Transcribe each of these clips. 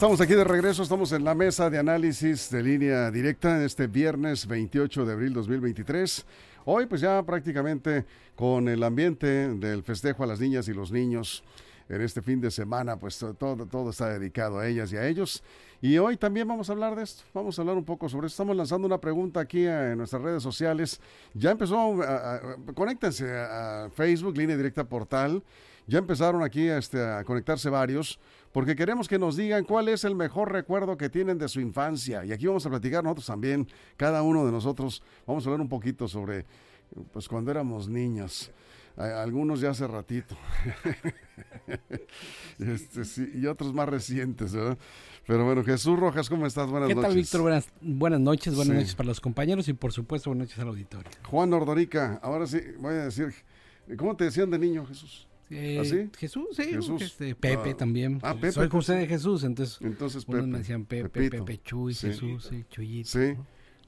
Estamos aquí de regreso, estamos en la mesa de análisis de línea directa en este viernes 28 de abril 2023. Hoy pues ya prácticamente con el ambiente del festejo a las niñas y los niños en este fin de semana, pues todo, todo está dedicado a ellas y a ellos. Y hoy también vamos a hablar de esto, vamos a hablar un poco sobre esto. Estamos lanzando una pregunta aquí en nuestras redes sociales. Ya empezó, a, conéctense a Facebook, línea directa portal. Ya empezaron aquí este, a conectarse varios porque queremos que nos digan cuál es el mejor recuerdo que tienen de su infancia. Y aquí vamos a platicar nosotros también, cada uno de nosotros, vamos a hablar un poquito sobre, pues cuando éramos niños. Algunos ya hace ratito. este, sí, y otros más recientes, ¿verdad? Pero bueno, Jesús Rojas, ¿cómo estás? Buenas noches. ¿Qué tal, Víctor? Buenas, buenas noches, buenas noches para los compañeros y por supuesto buenas noches al auditorio. Juan Ordorica, ahora sí, voy a decir, ¿cómo te decían de niño, Jesús? Eh, ¿Ah, Jesús, sí. Jesús. Este, Pepe ah. también. Ah, Pepe. Soy José de Jesús, entonces, entonces Pepe, me decían Pepe, Pepe Chuy, Jesús, sí, Chuyito. Sí.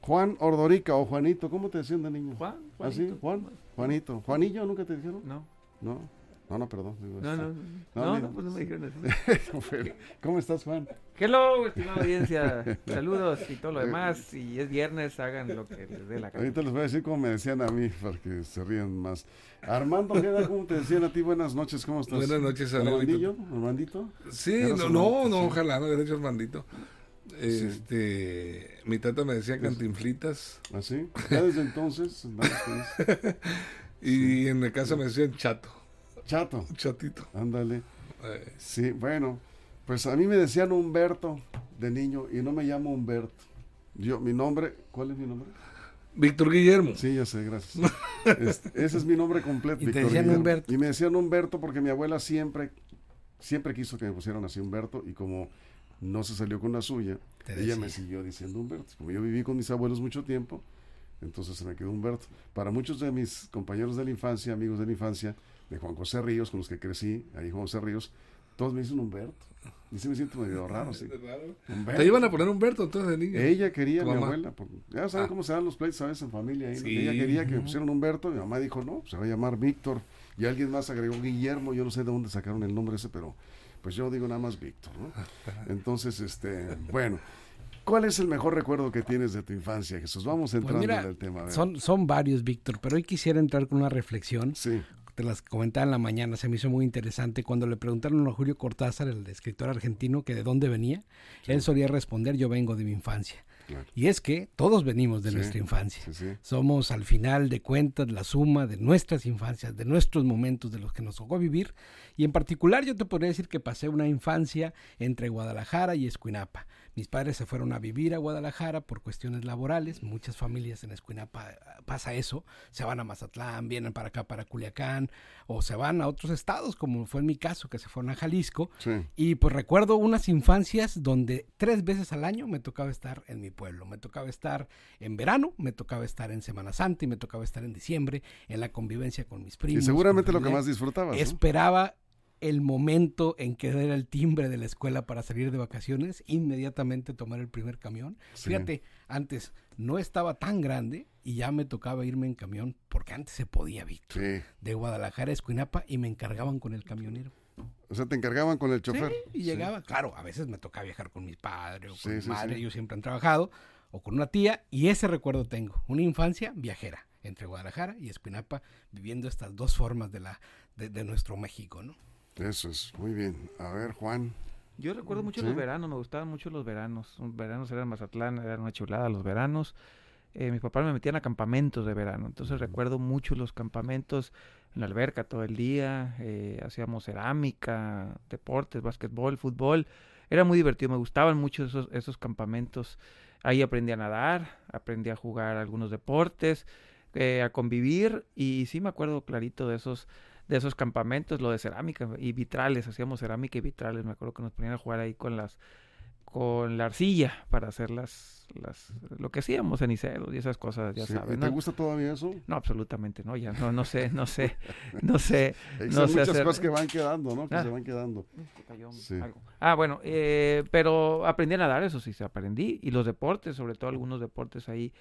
Juan Ordorica o Juanito, ¿cómo te decían de niño? Juan. Juanito. ¿Ah, sí? Juan. Juanito. ¿Juanillo nunca te dijeron? No. No. No, no, perdón. no, no, no, no, pues no me dijeron así. ¿Cómo estás, Juan? Hello, estimada audiencia. Saludos y todo lo demás. Y es viernes, hagan lo que les dé la gana. Ahorita les voy a decir cómo me decían a mí, para que se rían más. Armando ¿cómo te decían a ti? Buenas noches, ¿cómo estás? Buenas noches, Armandillo. ¿Armandito? Sí, no, no, no, ojalá, no hubiera hecho Armandito. Este, mi tata me decía cantinflitas. ¿Ah, sí? ¿Ya desde entonces? y en mi casa me decían chato. Chato. Chatito. Ándale. Eh. Sí, bueno, pues a mí me decían Humberto de niño y no me llamo Humberto. Yo, mi nombre, ¿cuál es mi nombre? Víctor Guillermo. Sí, ya sé, gracias. Este, ese es mi nombre completo. Y te decían Humberto. Y me decían Humberto porque mi abuela siempre, siempre quiso que me pusieran así Humberto y como no se salió con la suya, ella me siguió diciendo Humberto. Como yo viví con mis abuelos mucho tiempo, entonces se me quedó Humberto. Para muchos de mis compañeros de la infancia, amigos de la infancia, de Juan José Ríos, con los que crecí, ahí Juan José Ríos, todos me dicen Humberto. Y sí me siento medio raro, sí. Te iban a poner Humberto entonces de niño. Ella quería, mi abuela, ya saben ah. cómo se dan los pleitos a veces en familia. Ella quería que me pusieran Humberto, mi mamá dijo, no, se va a llamar Víctor. Y alguien más agregó Guillermo, yo no sé de dónde sacaron el nombre ese, pero pues yo digo nada más Víctor, ¿no? Entonces, este, bueno. ¿Cuál es el mejor recuerdo que tienes de tu infancia, Jesús? Vamos pues entrando en el tema. Son, son varios, Víctor, pero hoy quisiera entrar con una reflexión. Sí te las comentaba en la mañana, se me hizo muy interesante cuando le preguntaron a Julio Cortázar, el escritor argentino, que de dónde venía, él solía responder, yo vengo de mi infancia. Y es que todos venimos de nuestra infancia. Somos al final de cuentas la suma de nuestras infancias, de nuestros momentos, de los que nos tocó vivir. Y en particular yo te podría decir que pasé una infancia entre Guadalajara y Escuinapa. Mis padres se fueron a vivir a Guadalajara por cuestiones laborales. Muchas familias en Escuinapa eh, pasa eso. Se van a Mazatlán, vienen para acá, para Culiacán, o se van a otros estados, como fue en mi caso, que se fueron a Jalisco. Y pues recuerdo unas infancias donde tres veces al año me tocaba estar en mi pueblo. Me tocaba estar en verano, me tocaba estar en Semana Santa y me tocaba estar en diciembre en la convivencia con mis primos. Y seguramente lo que más disfrutabas. Esperaba el momento en que era el timbre de la escuela para salir de vacaciones, inmediatamente tomar el primer camión. Fíjate, antes no estaba tan grande y ya me tocaba irme en camión, porque antes se podía, Víctor, de Guadalajara a Escuinapa y me encargaban con el camionero. O sea, te encargaban con el chofer. Sí, y llegaba, claro, a veces me tocaba viajar con mi padre o con mi madre, ellos siempre han trabajado, o con una tía, y ese recuerdo tengo, una infancia viajera entre Guadalajara y Escuinapa, viviendo estas dos formas de, la, de nuestro México, ¿no? Eso es, muy bien. A ver, Juan. Yo recuerdo mucho los veranos, me gustaban mucho los veranos. Los veranos eran Mazatlán, eran una chulada los veranos. Eh, mis papás me metían a campamentos de verano, entonces recuerdo mucho los campamentos en la alberca todo el día, eh, hacíamos cerámica, deportes, básquetbol, fútbol. Era muy divertido, me gustaban mucho esos, esos campamentos. Ahí aprendí a nadar, aprendí a jugar algunos deportes, eh, a convivir y sí me acuerdo clarito de esos de esos campamentos, lo de cerámica y vitrales, hacíamos cerámica y vitrales, me acuerdo que nos ponían a jugar ahí con las con la arcilla para hacer las, las lo que hacíamos ceniceros y esas cosas, ya sabes. ¿Te gusta todavía eso? No, absolutamente no, ya no, no sé, no sé, no sé. no sé muchas cosas que van quedando, ¿no? Que ah. se van quedando. Ah, bueno, eh, pero aprendí a nadar, eso sí, se aprendí. Y los deportes, sobre todo algunos deportes ahí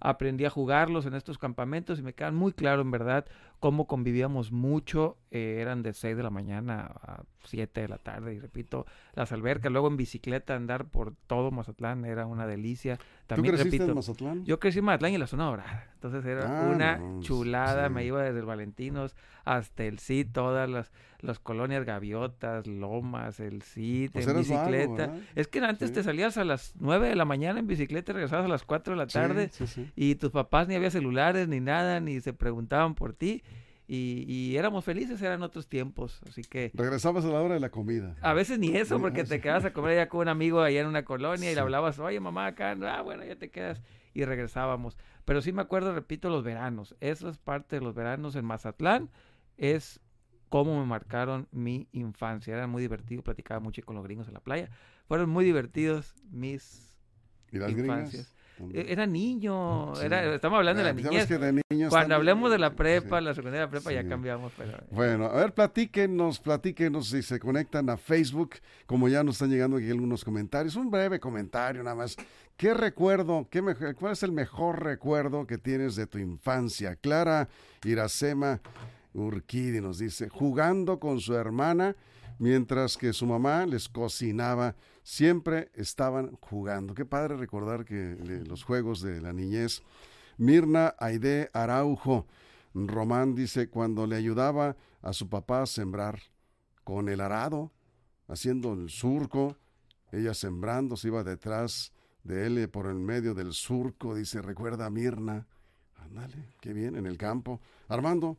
aprendí a jugarlos en estos campamentos y me quedan muy claro en verdad cómo convivíamos mucho. Eh, eran de 6 de la mañana a 7 de la tarde y repito, las albercas, luego en bicicleta andar por todo Mazatlán era una delicia. También, ¿Tú creciste en Mazatlán? Yo crecí en Mazatlán y en la zona dorada, entonces era ah, una chulada, me iba desde el Valentinos hasta el CID, todas las, las colonias gaviotas, lomas, el CID, pues en bicicleta. es que antes te salías a las 9 de la mañana en bicicleta y regresabas a las 4 de la tarde y tus papás ni había celulares ni nada, ni se preguntaban por ti y, éramos felices, eran otros tiempos, así que... Regresabas a la hora de la comida. A veces ni eso, porque te quedabas a comer allá con un amigo allá en una colonia y le hablabas, oye mamá, acá, ah, bueno, ya te quedas, y regresábamos. Pero sí me acuerdo, repito, los veranos, eso es parte de los veranos en Mazatlán, es cómo me marcaron mi infancia, era muy divertido, platicaba mucho con los gringos en la playa, fueron muy divertidos mis ¿Y las infancias. E-, era niño, era, estamos hablando de la niñez. Cuando hablemos de la prepa, la secundaria prepa, ya cambiamos. Pero... Eh. Bueno, a ver, platíquenos, platíquenos si se conectan a Facebook, como ya nos están llegando aquí algunos comentarios. Un breve comentario nada más. ¿Qué recuerdo, qué cuál es el mejor recuerdo que tienes de tu infancia? Clara Iracema Urquidi nos dice, jugando con su hermana mientras que su mamá les cocinaba siempre estaban jugando. Qué padre recordar que los juegos de la niñez. Mirna Aide Araujo, Román dice, cuando le ayudaba a su papá a sembrar con el arado, haciendo el surco, ella sembrando, se iba detrás de él eh, por el medio del surco, dice, recuerda a Mirna. Ándale, qué bien, en el campo. Armando.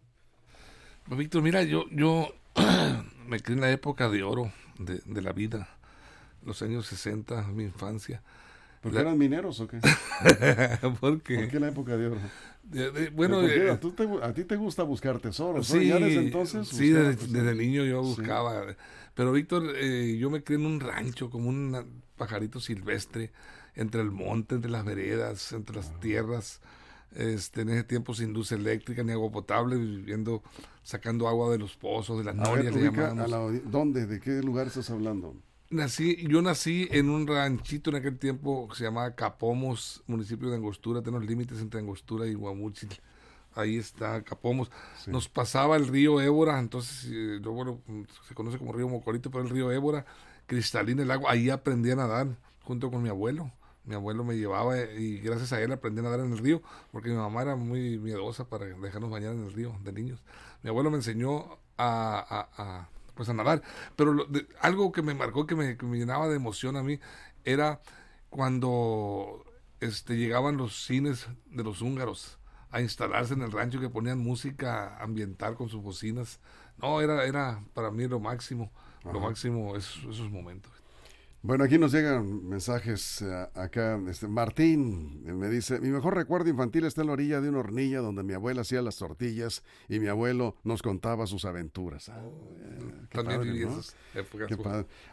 Víctor, mira, yo, yo me crié en la época de oro de la vida los años 60, mi infancia. ¿Por qué eran mineros o qué? ¿Por qué? ¿Por qué la época de oro? bueno, eh, a, ti te gusta buscar tesoros, sí, ¿Ya desde entonces? Sí, desde, niño yo buscaba. Pero Víctor, eh, yo me crié en un rancho como un pajarito silvestre, entre el monte, entre las veredas, entre las ah. tierras. Este, en ese tiempo sin luz eléctrica ni agua potable, viviendo, sacando agua de los pozos, de las norias, le ¿Dónde? ¿De qué lugar estás hablando? Nací, yo nací en un ranchito en aquel tiempo que se llamaba Capomos, municipio de Angostura, tenemos límites entre Angostura y Guamúchil. Ahí está Capomos. Nos pasaba el río Ébora, entonces, eh, bueno, se conoce como río Mocorito, pero el río Ébora, cristalina el agua. Ahí aprendí a nadar junto con mi abuelo. Mi abuelo me llevaba y gracias a él aprendí a nadar en el río, porque mi mamá era muy miedosa para dejarnos bañar en el río de niños. Mi abuelo me enseñó a pues a nadar. Pero algo que me marcó, que me, llenaba de emoción a mí, era cuando este, llegaban los cines de los húngaros a instalarse en el rancho que ponían música ambiental con sus bocinas. No, era, era para mí lo máximo, lo máximo esos momentos. Bueno, aquí nos llegan mensajes eh, acá. Este, Martín me dice, mi mejor recuerdo infantil está en la orilla de una hornilla donde mi abuela hacía las tortillas y mi abuelo nos contaba sus aventuras. Ah, oh,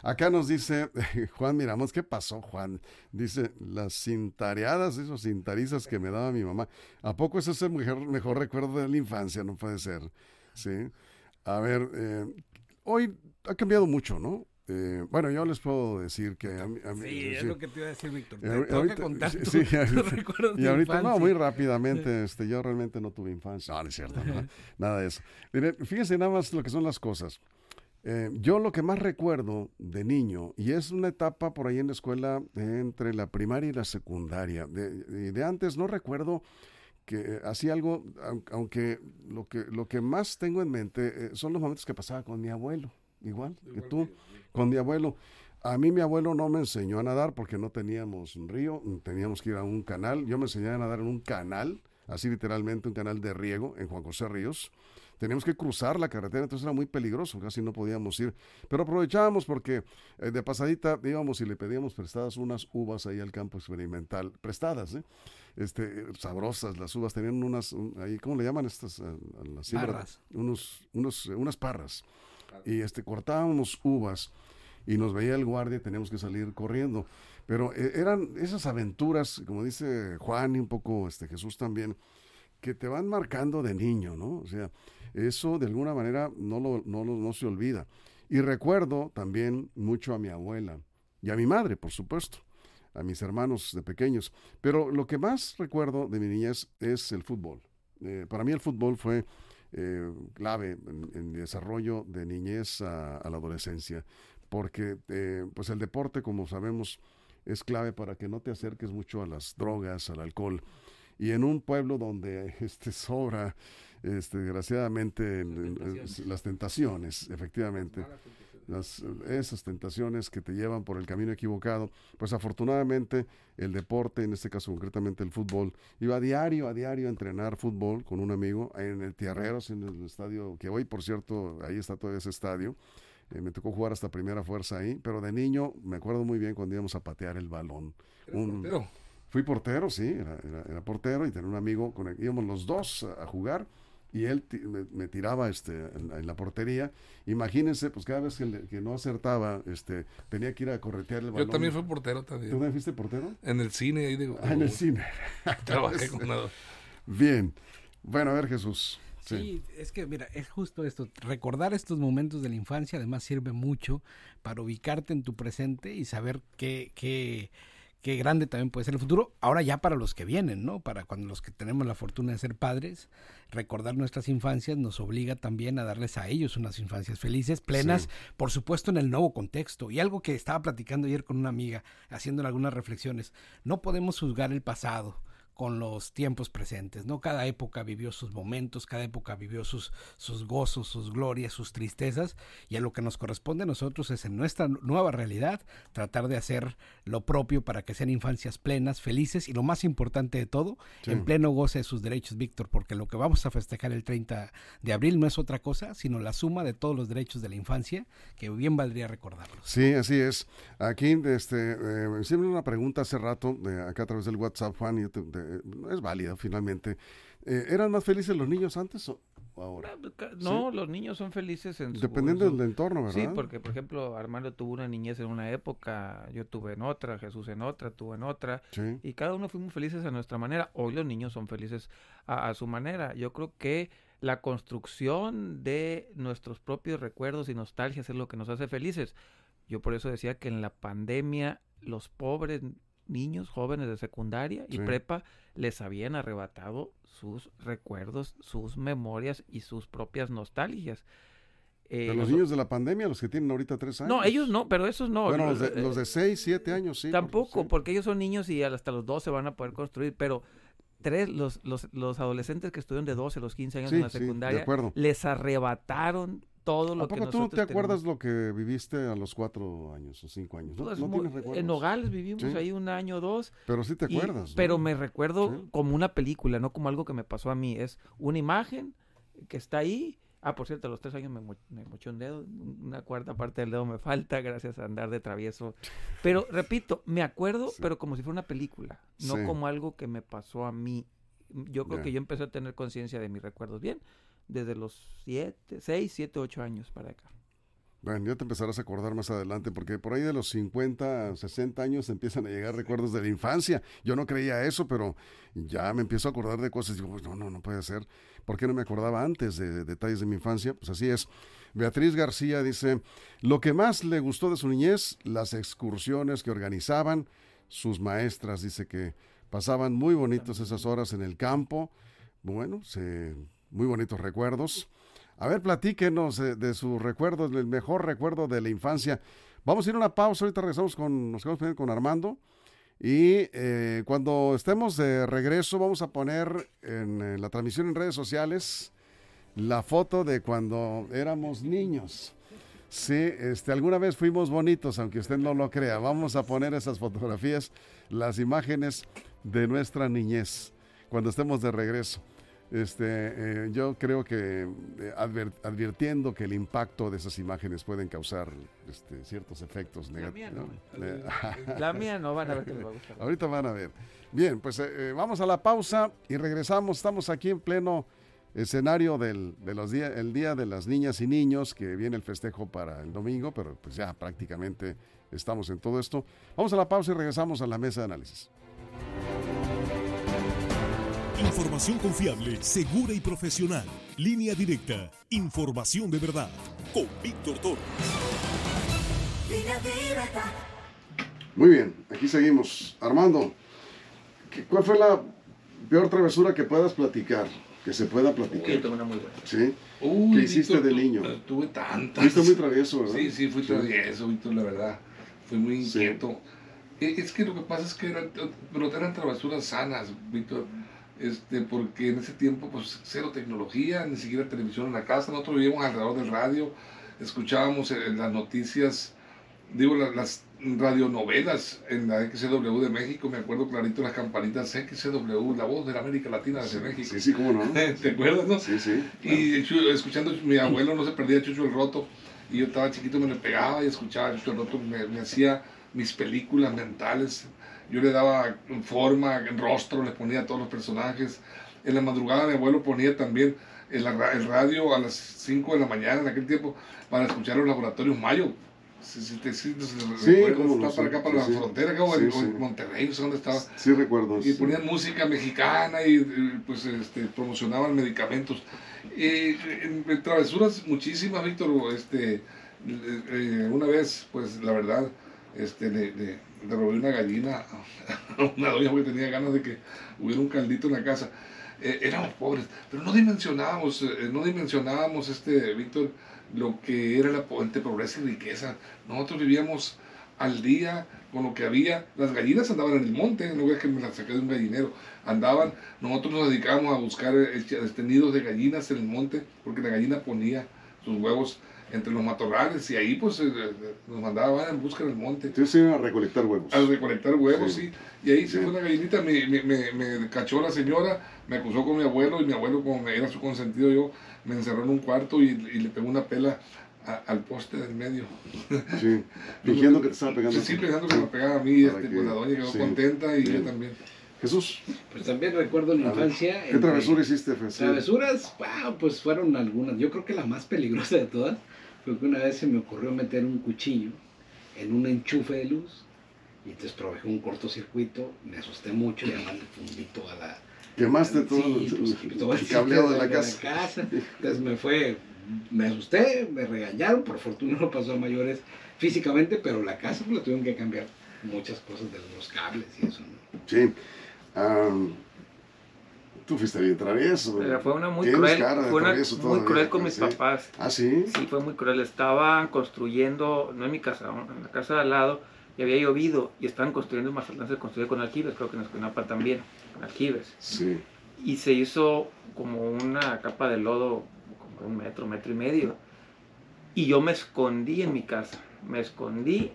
acá nos dice Juan Miramos, ¿qué pasó Juan? Dice, las cintareadas, esos cintarizas que me daba mi mamá. ¿A poco ese es el mejor, mejor recuerdo de la infancia? No puede ser. Sí. A ver, eh, hoy ha cambiado mucho, ¿no? Eh, bueno, yo les puedo decir que a mí, sí, es lo que te iba a decir, Víctor. Te tengo que contar sí, y ahorita, no, muy rápidamente, este, yo realmente no tuve infancia. No, no es cierto, nada de eso. Mire, fíjense nada más lo que son las cosas. Eh, yo lo que más recuerdo de niño, y es una etapa por ahí en la escuela entre la primaria y la secundaria, de, de antes no recuerdo que hacía algo, aunque lo que, lo que más tengo en mente eh, son los momentos que pasaba con mi abuelo, igual, que tú con mi abuelo. A mí mi abuelo no me enseñó a nadar porque no teníamos un río, teníamos que ir a un canal. Yo me enseñé a nadar en un canal, así literalmente un canal de riego en Juan José Ríos. Teníamos que cruzar la carretera, entonces era muy peligroso, casi no podíamos ir. Pero aprovechábamos porque eh, de pasadita íbamos y le pedíamos prestadas unas uvas ahí al campo experimental, prestadas, ¿eh? este, sabrosas las uvas, tenían unas, ahí, ¿cómo le llaman estas? las parras. Unos, unos, unas parras. Y este, cortábamos uvas y nos veía el guardia y teníamos que salir corriendo. Pero eh, eran esas aventuras, como dice Juan y un poco este Jesús también, que te van marcando de niño, ¿no? O sea, eso de alguna manera no, lo, no, no se olvida. Y recuerdo también mucho a mi abuela y a mi madre, por supuesto, a mis hermanos de pequeños. Pero lo que más recuerdo de mi niñez es el fútbol. Eh, para mí el fútbol fue eh, clave en, desarrollo de niñez a, la adolescencia, porque eh, pues el deporte, como sabemos, es clave para que no te acerques mucho a las drogas, al alcohol. Y en un pueblo donde este, sobra, este, desgraciadamente, las tentaciones, efectivamente las, esas tentaciones que te llevan por el camino equivocado, pues afortunadamente el deporte, en este caso concretamente el fútbol, iba a diario, a diario a entrenar fútbol con un amigo en el Tierreros, en el estadio, que hoy por cierto, ahí está todo ese estadio. Eh, me tocó jugar hasta primera fuerza ahí, pero de niño me acuerdo muy bien cuando íbamos a patear el balón. Un, portero? Fui portero, sí, era, portero y tenía un amigo, con el, íbamos los dos a jugar y él me, tiraba este, en, la portería. Imagínense, pues cada vez que, no acertaba, este, tenía que ir a corretear el balón. Yo también fui portero también. ¿Tú también fuiste portero? En el cine, ahí digo. Ah, en el cine. Trabajé con Bien. Bueno, a ver, Jesús. Sí. es que mira, es justo esto. Recordar estos momentos de la infancia además sirve mucho para ubicarte en tu presente y saber qué, qué, qué grande también puede ser el futuro. Ahora ya para los que vienen, ¿no? Para cuando los que tenemos la fortuna de ser padres, recordar nuestras infancias nos obliga también a darles a ellos unas infancias felices, plenas, por supuesto en el nuevo contexto. Y algo que estaba platicando ayer con una amiga, haciendo algunas reflexiones, no podemos juzgar el pasado con los tiempos presentes, ¿no? Cada época vivió sus momentos, cada época vivió sus, sus gozos, sus glorias, sus tristezas, y a lo que nos corresponde a nosotros es en nuestra nueva realidad tratar de hacer lo propio para que sean infancias plenas, felices y lo más importante de todo, en pleno goce de sus derechos, Víctor, porque lo que vamos a festejar el 30 de abril no es otra cosa, sino la suma de todos los derechos de la infancia, que bien valdría recordarlos. Sí, así es. Aquí, este, eh, siempre una pregunta hace rato, de acá a través del WhatsApp, Juan, y te, eh, es válida finalmente. Eh, ¿Eran más felices los niños antes o ahora? No, los niños son felices en Dependiendo del entorno, ¿verdad? Sí, porque por ejemplo Armando tuvo una niñez en una época, yo tuve en otra, Jesús en otra, tuvo en otra, y cada uno fuimos felices a nuestra manera. Hoy los niños son felices a, a su manera. Yo creo que la construcción de nuestros propios recuerdos y nostalgias es lo que nos hace felices. Yo por eso decía que en la pandemia los pobres niños jóvenes de secundaria y prepa les habían arrebatado sus recuerdos, sus memorias y sus propias nostalgias. Eh, los, niños de la pandemia, los que tienen ahorita tres años. No, ellos no, pero esos no. Bueno, los de, los de seis, siete años, sí. Tampoco, porque, ellos son niños y hasta los dos se van a poder construir, pero tres, los, los, los adolescentes que estuvieron de 12, los 15 años en la secundaria, les arrebataron todo lo ¿A poco tú te acuerdas lo que viviste a los cuatro años o cinco años? ¿No, pues, tienes recuerdos? En Nogales vivimos ahí un año o dos. Pero sí te acuerdas. Pero me recuerdo como una película, no como algo que me pasó a mí. Es una imagen que está ahí. Ah, por cierto, a los tres años me, me moché un dedo, una cuarta parte del dedo me falta gracias a andar de travieso. Pero repito, me acuerdo, pero como si fuera una película, no como algo que me pasó a mí. Yo creo que yo empecé a tener conciencia de mis recuerdos bien desde los 7, 6, 7, 8 años para acá. Bueno, ya te empezarás a acordar más adelante, porque por ahí de los 50, 60 años empiezan a llegar recuerdos de la infancia. Yo no creía eso, pero ya me empiezo a acordar de cosas. Digo, no, no, no puede ser. ¿Por qué no me acordaba antes de, detalles de mi infancia? Pues así es. Beatriz García dice, lo que más le gustó de su niñez, las excursiones que organizaban sus maestras. Dice que pasaban muy bonitos esas horas en el campo. Bueno, se muy bonitos recuerdos. A ver, platíquenos de, sus recuerdos, el mejor recuerdo de la infancia. Vamos a ir a una pausa, ahorita regresamos con, nos quedamos con Armando. Y eh, cuando estemos de regreso vamos a poner en, la transmisión en redes sociales la foto de cuando éramos niños. Sí, este, alguna vez fuimos bonitos, aunque usted no lo crea. Vamos a poner esas fotografías, las imágenes de nuestra niñez, cuando estemos de regreso. Este, eh, yo creo que eh, advirtiendo que el impacto de esas imágenes pueden causar este, ciertos efectos negativos. La, mía no, van a ver que les va a gustar. Ahorita van a ver. Bien, pues eh, vamos a la pausa y regresamos. Estamos aquí en pleno escenario del de los día, el Día de las Niñas y Niños, que viene el festejo para el domingo, pero pues ya prácticamente estamos en todo esto. Vamos a la pausa y regresamos a la mesa de análisis. Información confiable, segura y profesional. Línea directa. Información de verdad. Con Víctor Toro. Muy bien, aquí seguimos. Armando, ¿cuál fue la peor travesura que puedas platicar? que se pueda platicar. Yo tengo una muy buena. ¿Sí? ¿Qué hiciste de niño? Tuve tantas. Fuiste muy travieso, ¿verdad? Sí, sí, fui travieso, Víctor, la verdad. Fui muy inquieto. E, es que lo que pasa es que eran, pero eran travesuras sanas, Víctor. Este, porque en ese tiempo, pues, cero tecnología, ni siquiera televisión en la casa. Nosotros vivíamos alrededor del radio, escuchábamos en eh, las noticias, digo, las, radionovelas en la XCW de México, me acuerdo clarito las campanitas XCW, la voz de la América Latina de México. Sí, sí, cómo no. ¿Te acuerdas, no? Sí, sí. Y escuchando, mi abuelo no se perdía Chucho el Roto, y yo estaba chiquito, me le pegaba y escuchaba Chucho el Roto, me, me hacía mis películas mentales, yo le daba forma, rostro, le ponía a todos los personajes. En la madrugada mi abuelo ponía también el, el radio a las 5 de la mañana en aquel tiempo para escuchar los laboratorios Mayo Sí, sí, sí, sí estaba para acá, para la frontera, como en, Monterrey, no sé dónde estaba. Sí, recuerdo. Y ponían música mexicana y, pues este, promocionaban medicamentos. Y, en, travesuras muchísimas, Víctor, este, eh, una vez, pues la verdad, este, le, le, robé una gallina a una doña que tenía ganas de que hubiera un caldito en la casa. Eh, éramos pobres, pero no dimensionábamos, eh, no dimensionábamos, este, Víctor, lo que era la entre pobreza y riqueza. Nosotros vivíamos al día con lo que había. Las gallinas andaban en el monte, no es que me las saqué de un gallinero. Andaban, nosotros nos dedicábamos a buscar este, nidos de gallinas en el monte, porque la gallina ponía sus huevos entre los matorrales y ahí pues eh, nos mandaban en busca del monte. Entonces iban a recolectar huevos. A recolectar huevos, sí. Y ahí se fue una gallinita, me, me, me, me, cachó la señora, me acusó con mi abuelo y mi abuelo como me era su consentido yo, me encerró en un cuarto y, le pegó una pela al poste del medio. Sí, fingiendo que te estaba pegando. Sí, sí pensando que me pegaba a mí, este, pues la doña quedó contenta y yo también. Jesús. Pues también recuerdo en la infancia. ¿Qué travesuras hiciste, Travesuras, pues fueron algunas. Yo creo que la más peligrosa de todas fue que una vez se me ocurrió meter un cuchillo en un enchufe de luz y entonces provocé un cortocircuito, me asusté mucho y además le fundí toda la, Quemaste todo, pues, el cableado de la, casa. Entonces me fue, me asusté, me regañaron, por fortuna no pasó a mayores físicamente, pero la casa pues, la tuvieron que cambiar muchas cosas de los cables y eso. ¿no? Sí. Tú fuiste bien travieso. fue una muy cruel, fue una muy cruel con mis papás. ¿Ah, sí? Sí, fue muy cruel. Estaban construyendo, no en mi casa, en la casa de al lado, y había llovido, y estaban construyendo, más adelante se construyó con aljibes, creo que en Escuinapa también aljibes. Sí. Y se hizo como una capa de lodo, como un metro, metro y medio. Y yo me escondí en mi casa. Me escondí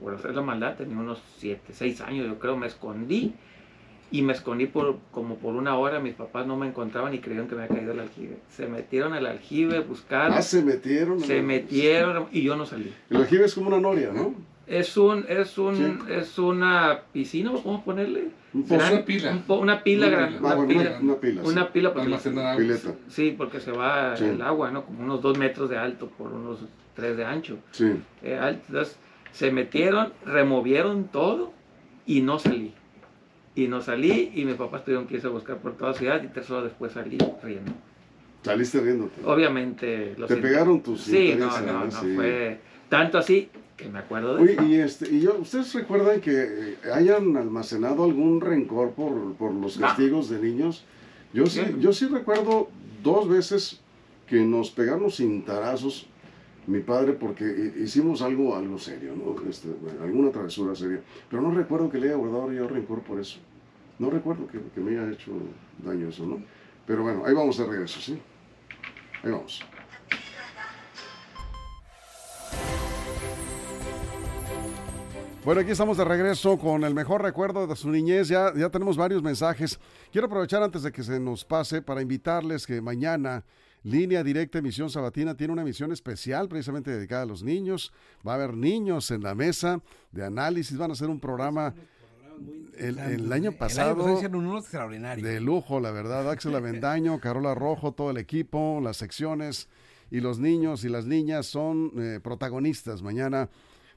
por, hacer la maldad. Tenía unos 7, 6 años, yo creo. Me escondí. Y me escondí por como por una hora. Mis papás no me encontraban y creyeron que me había caído el aljibe. Se metieron al aljibe, buscaron. Ah, se metieron. Se metieron y yo no salí. El aljibe es como una noria, ¿no? Es un, es un, es una piscina, ¿cómo ponerle? una pila. una pila grande. Una, pila, una, pila. Una pila porque, Pileta. Sí, porque se va el agua, ¿no? Como unos dos metros de alto por unos tres de ancho. Sí. Eh, entonces, se metieron, removieron todo y no salí. Y no salí y mis papás tuvieron que irse a buscar por toda la ciudad y tres horas después salí riendo. ¿Saliste riendo? Obviamente. ¿Te pegaron tus Sí, no, no, no, fue tanto así que me acuerdo de Oye, y, este, y yo, ¿ustedes recuerdan que hayan almacenado algún rencor por, por los castigos de niños? Yo sí, yo sí recuerdo dos veces que nos pegamos cintarazos mi padre porque hicimos algo, algo serio, ¿no? Este, alguna travesura seria. Pero no recuerdo que le haya guardado yo rencor por eso. No recuerdo que, me haya hecho daño eso, ¿no? Pero bueno, ahí vamos de regreso, ¿sí? Ahí vamos. Bueno, aquí estamos de regreso con el mejor recuerdo de su niñez. Ya, ya tenemos varios mensajes. Quiero aprovechar antes de que se nos pase para invitarles que mañana Línea Directa Emisión Sabatina tiene una emisión especial precisamente dedicada a los niños. Va a haber niños en la mesa de análisis. Van a hacer un programa el, año pasado de lujo, la verdad. Axel Avendaño, Carola Rojo, todo el equipo, las secciones y los niños y las niñas son eh, protagonistas mañana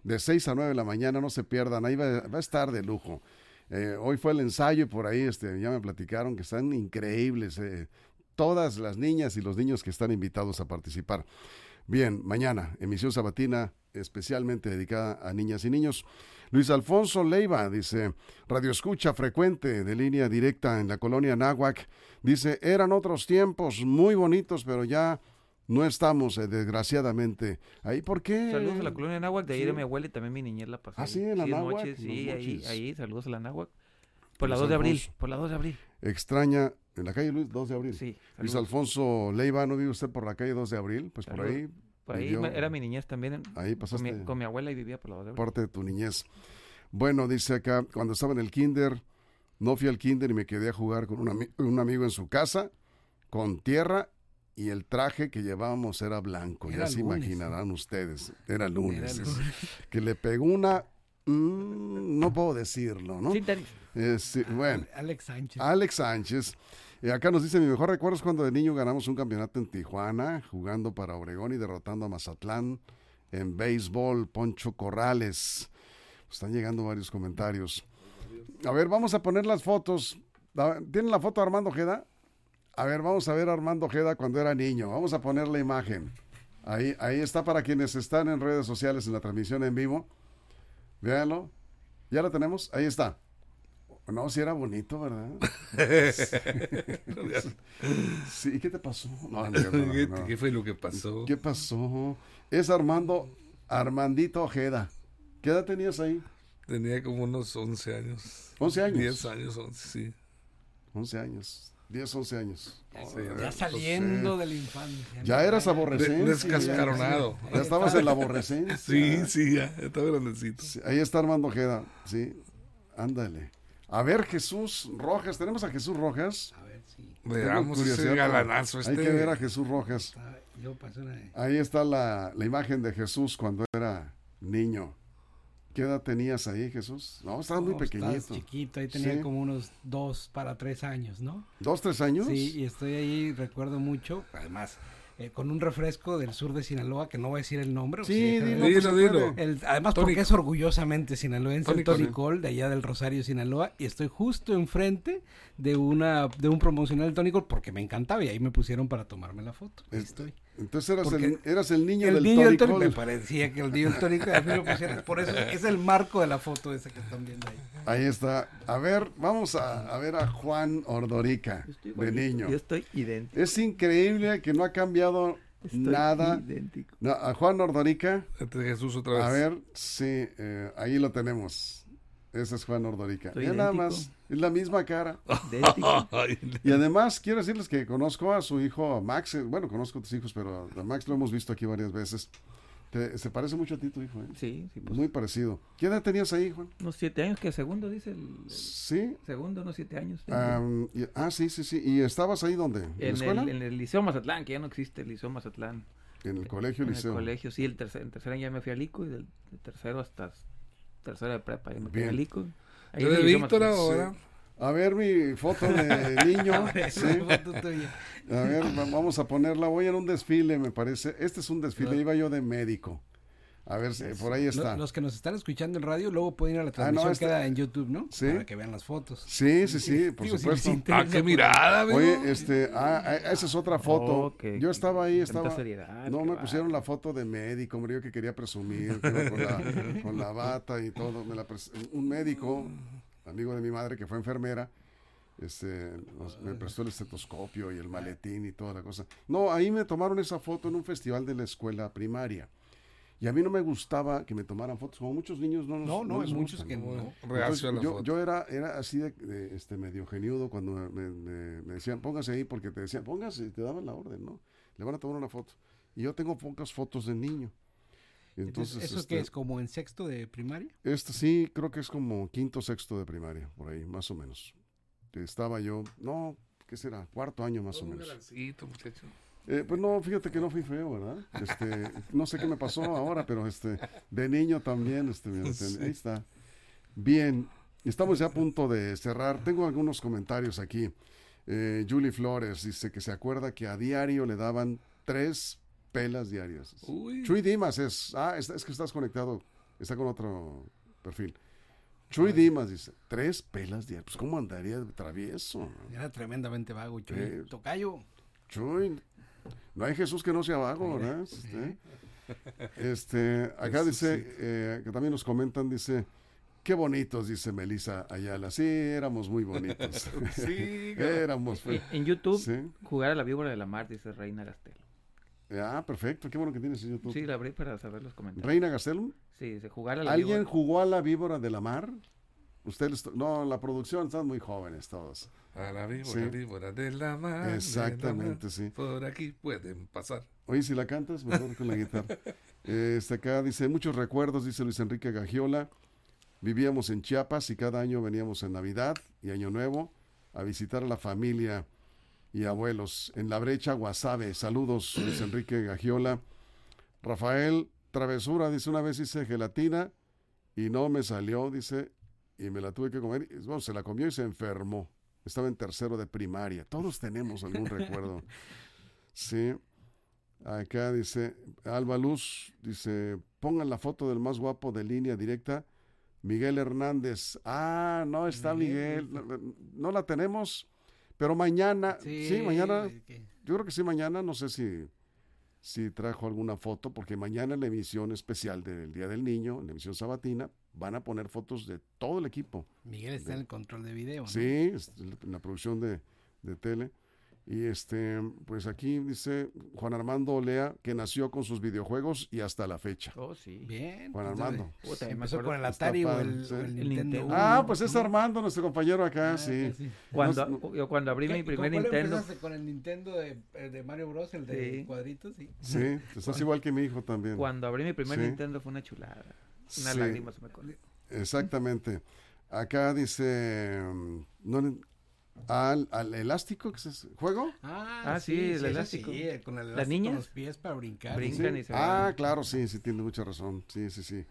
de 6 a 9 de la mañana, no se pierdan, ahí va, a estar de lujo. Eh, hoy fue el ensayo y por ahí este, ya me platicaron que están increíbles eh, todas las niñas y los niños que están invitados a participar. Bien, mañana, emisión sabatina, especialmente dedicada a niñas y niños. Luis Alfonso Leiva dice, Radio Escucha frecuente de línea directa en la colonia Náhuac. Dice, eran otros tiempos muy bonitos, pero ya no estamos, eh, desgraciadamente. ¿Ahí por qué? Saludos a la colonia Náhuac, de ahí de mi abuela y también mi niñez la pasé. Ah, sí, en la Náhuac. sí, ahí, ahí, saludos a la Náhuac. Por la 2 de abril, por la 2 de abril. Extraña, en la calle Luis, 2 de abril. Sí. Luis Alfonso Leiva, ¿no vive usted por la calle 2 de abril? Pues por ahí. Por ahí era mi niñez también. Ahí pasaste. Con mi, abuela y vivía por la 2 de abril. Parte de tu niñez. Bueno, dice acá, cuando estaba en el kinder, no fui al kinder y me quedé a jugar con un, un amigo en su casa, con tierra y el traje que llevábamos era blanco, ya se imaginarán ustedes, era lunes, que le pegó una, mm, no puedo decirlo, ¿no? Sí, bueno, Alex Sánchez. Alex Sánchez. Y acá nos dice, mi mejor recuerdo es cuando de niño ganamos un campeonato en Tijuana, jugando para Obregón y derrotando a Mazatlán en béisbol, Poncho Corrales. Están llegando varios comentarios. A ver, vamos a poner las fotos. ¿Tienen la foto de Armando Ojeda? A ver, vamos a ver a Armando Ojeda cuando era niño. Vamos a poner la imagen. Ahí, ahí está para quienes están en redes sociales en la transmisión en vivo. Véanlo. ¿Ya lo tenemos? Ahí está. No, si era bonito, ¿verdad? sí, ¿qué te pasó? ¿Qué fue lo que pasó? ¿Qué pasó? Es Armando, Armandito Ojeda. ¿Qué edad tenías ahí? Tenía como unos 11 años. ¿11 años? 10 años, 11, sí. 11 años. 10, 11 años. ya saliendo de la infancia. Ya eras aborrecente. descascaronado. Ya, estabas en la aborrecencia. Sí, sí, ya, estaba grandecito. ahí está Armando Ojeda. Sí, ándale. A ver, Jesús Rojas. ¿Tenemos a Jesús Rojas? A ver, sí. Veamos ese galanazo este. Hay que ver a Jesús Rojas. Ahí está la, la imagen de Jesús cuando era niño. ¿Qué edad tenías ahí, Jesús? No, estabas muy pequeñito. chiquito, ahí tenía como unos dos para tres años, ¿no? ¿Dos, tres años? Sí, y estoy ahí, recuerdo mucho, además, eh, con un refresco del sur de Sinaloa, que no voy a decir el nombre. Sí, dilo, dilo, dilo. además, porque es orgullosamente sinaloense, el Tony Cole, de allá del Rosario, Sinaloa, y estoy justo enfrente de una de un promocional del Tony Cole, porque me encantaba, y ahí me pusieron para tomarme la foto. estoy. Entonces eras el, eras el niño el del niño Tony Me parecía que el niño del Tony Por eso es el marco de la foto esa que están viendo ahí. Ahí está. A ver, vamos a, ver a Juan Ordorica, de niño. Yo estoy idéntico. Es increíble que no ha cambiado nada. Idéntico. a Juan Ordorica. Entre Jesús otra vez. A ver, sí, eh, ahí lo tenemos. Ese es Juan Ordorica. Ya nada más, es la misma cara. y además, quiero decirles que conozco a su hijo Max. Eh, bueno, conozco a tus hijos, pero a Max lo hemos visto aquí varias veces. se parece mucho a ti tu hijo, ¿eh? Sí, sí. Pues. Muy parecido. ¿Qué edad tenías ahí, Juan? Unos siete años, que segundo dice el, Sí. Segundo, unos siete años. ah, sí, sí, sí. ¿Y estabas ahí dónde? ¿En, la escuela? El, en el Liceo Mazatlán, que ya no existe el Liceo Mazatlán. En el colegio en liceo. En el colegio, sí. El tercer, en tercer año ya me fui a Lico y del, tercero hasta tercera de prepa. me fui a Lico. Ahí de Víctor ahora. A ver mi foto de niño. A ver, vamos a ponerla. Voy en un desfile, me parece. Este es un desfile. Iba yo de médico. A ver, si por ahí está. Los que nos están escuchando en radio, luego pueden ir a la ah, transmisión que queda en YouTube, ¿no? Sí. Para que vean las fotos. Sí, sí, sí, por supuesto. ah, qué mirada, Oye, este, ah, ah, esa es otra foto. Yo estaba ahí, estaba. no, me pusieron la foto de médico, hombre, yo que quería presumir, con, la, con la bata y todo. Me la un médico, amigo de mi madre que fue enfermera, este, me prestó el estetoscopio y el maletín y toda la cosa. No, ahí me tomaron esa foto en un festival de la escuela primaria. Y a mí no me gustaba que me tomaran fotos, como muchos niños no No, no, hay muchos que no. yo, yo, era, era así de, este medio geniudo cuando me, decían, póngase ahí, porque te decían, póngase, y te daban la orden, ¿no? Le van a tomar una foto. Y yo tengo pocas fotos de niño. Entonces, ¿Eso este, es como en sexto de primaria? Este sí, creo que es como quinto sexto de primaria, por ahí, más o menos. Estaba yo, no, ¿qué será? Cuarto año más o menos. muchacho. Eh, pues no, fíjate que no fui feo, ¿verdad? Este, no sé qué me pasó ahora, pero este, de niño también, este, ahí está. Bien, estamos ya a punto de cerrar. Tengo algunos comentarios aquí. Eh, Julie Flores dice que se acuerda que a diario le daban tres pelas diarias. Chuy Dimas es, ah, es, que estás conectado, está con otro perfil. Chuy Dimas dice, tres pelas diarias. Pues cómo andaría de travieso. Era tremendamente vago, Chuy. Eh, Tocayo. Chuy, no hay Jesús que no sea vago, ¿verdad? Este, Este, acá dice, eh, que también nos comentan, dice, qué bonitos, dice Melissa Ayala. Sí, éramos muy bonitos. sí, éramos. En, YouTube, jugar a la víbora de la mar, dice Reina Gastel. Ah, perfecto, qué bueno que tienes en YouTube. Sí, la abrí para saber los comentarios. ¿Reina Gastelum? Sí, se jugar a la ¿Alguien jugó a la víbora de la mar? Ustedes, no, la producción están muy jóvenes todos. A la víbora, víbora de la mar. Exactamente, sí. Por aquí pueden pasar. Oye, si la cantas, mejor con la guitarra. Este acá dice, muchos recuerdos, dice Luis Enrique Gagiola. Vivíamos en Chiapas y cada año veníamos en Navidad y Año Nuevo a visitar a la familia y abuelos en la brecha Guasave. Saludos, Luis Enrique Gagiola. Rafael Travesura dice, una vez hice gelatina y no me salió, dice, y me la tuve que comer. Bueno, se la comió y se enfermó. Estaba en tercero de primaria. Todos tenemos algún recuerdo. Sí. Acá dice, Alba Luz, dice, pongan la foto del más guapo de línea directa, Miguel Hernández. Ah, no está Miguel. No, la tenemos, pero mañana, sí, mañana, yo creo que sí, mañana, no sé si, si trajo alguna foto, porque mañana en la emisión especial del Día del Niño, en la emisión sabatina, van a poner fotos de todo el equipo. Miguel está en el control de video. ¿no? Sí, en la producción de, de, tele. Y este, pues aquí dice Juan Armando Olea que nació con sus videojuegos y hasta la fecha. Oh, sí. Bien. Juan Armando. empezó con el Atari o el, Nintendo. Ah, pues es Armando, nuestro compañero acá, ah, sí. Cuando, yo cuando abrí mi primer Nintendo. con el Nintendo de, de, Mario Bros, el de cuadritos? Sí. Sí, estás igual que mi hijo también. Cuando abrí mi primer Nintendo fue una chulada. Una lágrima se me corrió. Exactamente. Acá dice. Mm, no, al, al, elástico que es juego ah, ah sí, el elástico. Sí, con el elástico niñas los pies para brincar brincan y se ah claro sí sí tiene mucha razón. Sí sí sí.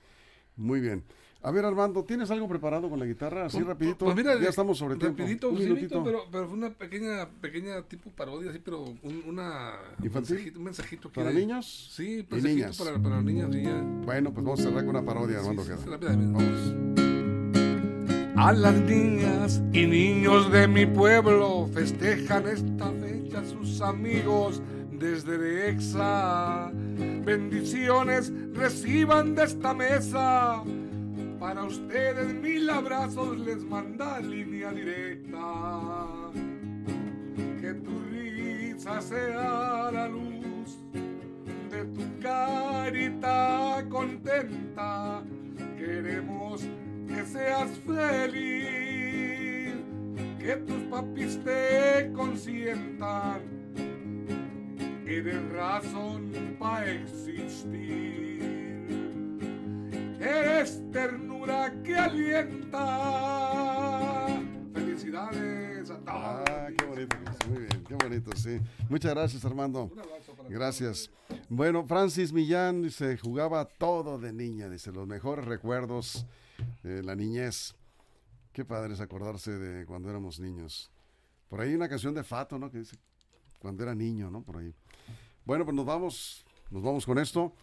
Muy bien a ver, Armando, ¿tienes algo preparado con la guitarra? Así pues, rapidito. Pues mira, ya estamos sobre rapidito, tiempo. Rapidito, pero, pero fue una pequeña, pequeña tipo parodia, así, pero un, una... ¿Infantil? Un mensajito. ¿Para niños? Sí, y niñas. Para, para los niños. Sí, Bueno, pues vamos a cerrar con una parodia, Armando. Sí, sí, vamos. A las niñas y niños de mi pueblo festejan esta fecha sus amigos desde Exa. Bendiciones reciban de esta mesa para ustedes mil abrazos les manda línea directa. Que tu risa sea la luz de tu carita contenta. Queremos que seas feliz, que tus papis te consientan. Eres razón para existir. Eres ternura que alienta. Felicidades a todos. Ah, qué bonito, muy bien, qué bonito, sí. Muchas gracias, Armando. Gracias. Bueno, Francis Millán dice, jugaba todo de niña, dice, los mejores recuerdos de la niñez. Qué padre es acordarse de cuando éramos niños. Por ahí una canción de Fato, ¿no? Que dice, cuando era niño, ¿no? Por ahí. Bueno, pues nos vamos, nos vamos con esto.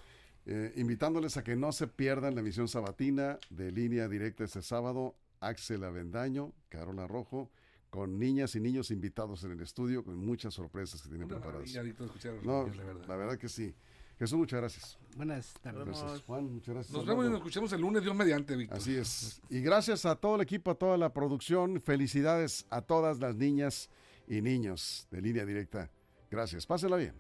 Eh, invitándoles a que no se pierdan la emisión sabatina de línea directa este sábado. Axel Avendaño, Carola Rojo, con niñas y niños invitados en el estudio, con muchas sorpresas que tienen preparadas. No, la, verdad. la verdad que sí. Jesús, muchas gracias. Buenas tardes. Gracias, Juan, muchas gracias. Nos vemos y nos escuchamos el lunes, Dios mediante, Víctor. Así es. Y gracias a todo el equipo, a toda la producción. Felicidades a todas las niñas y niños de línea directa. Gracias. Pásenla bien.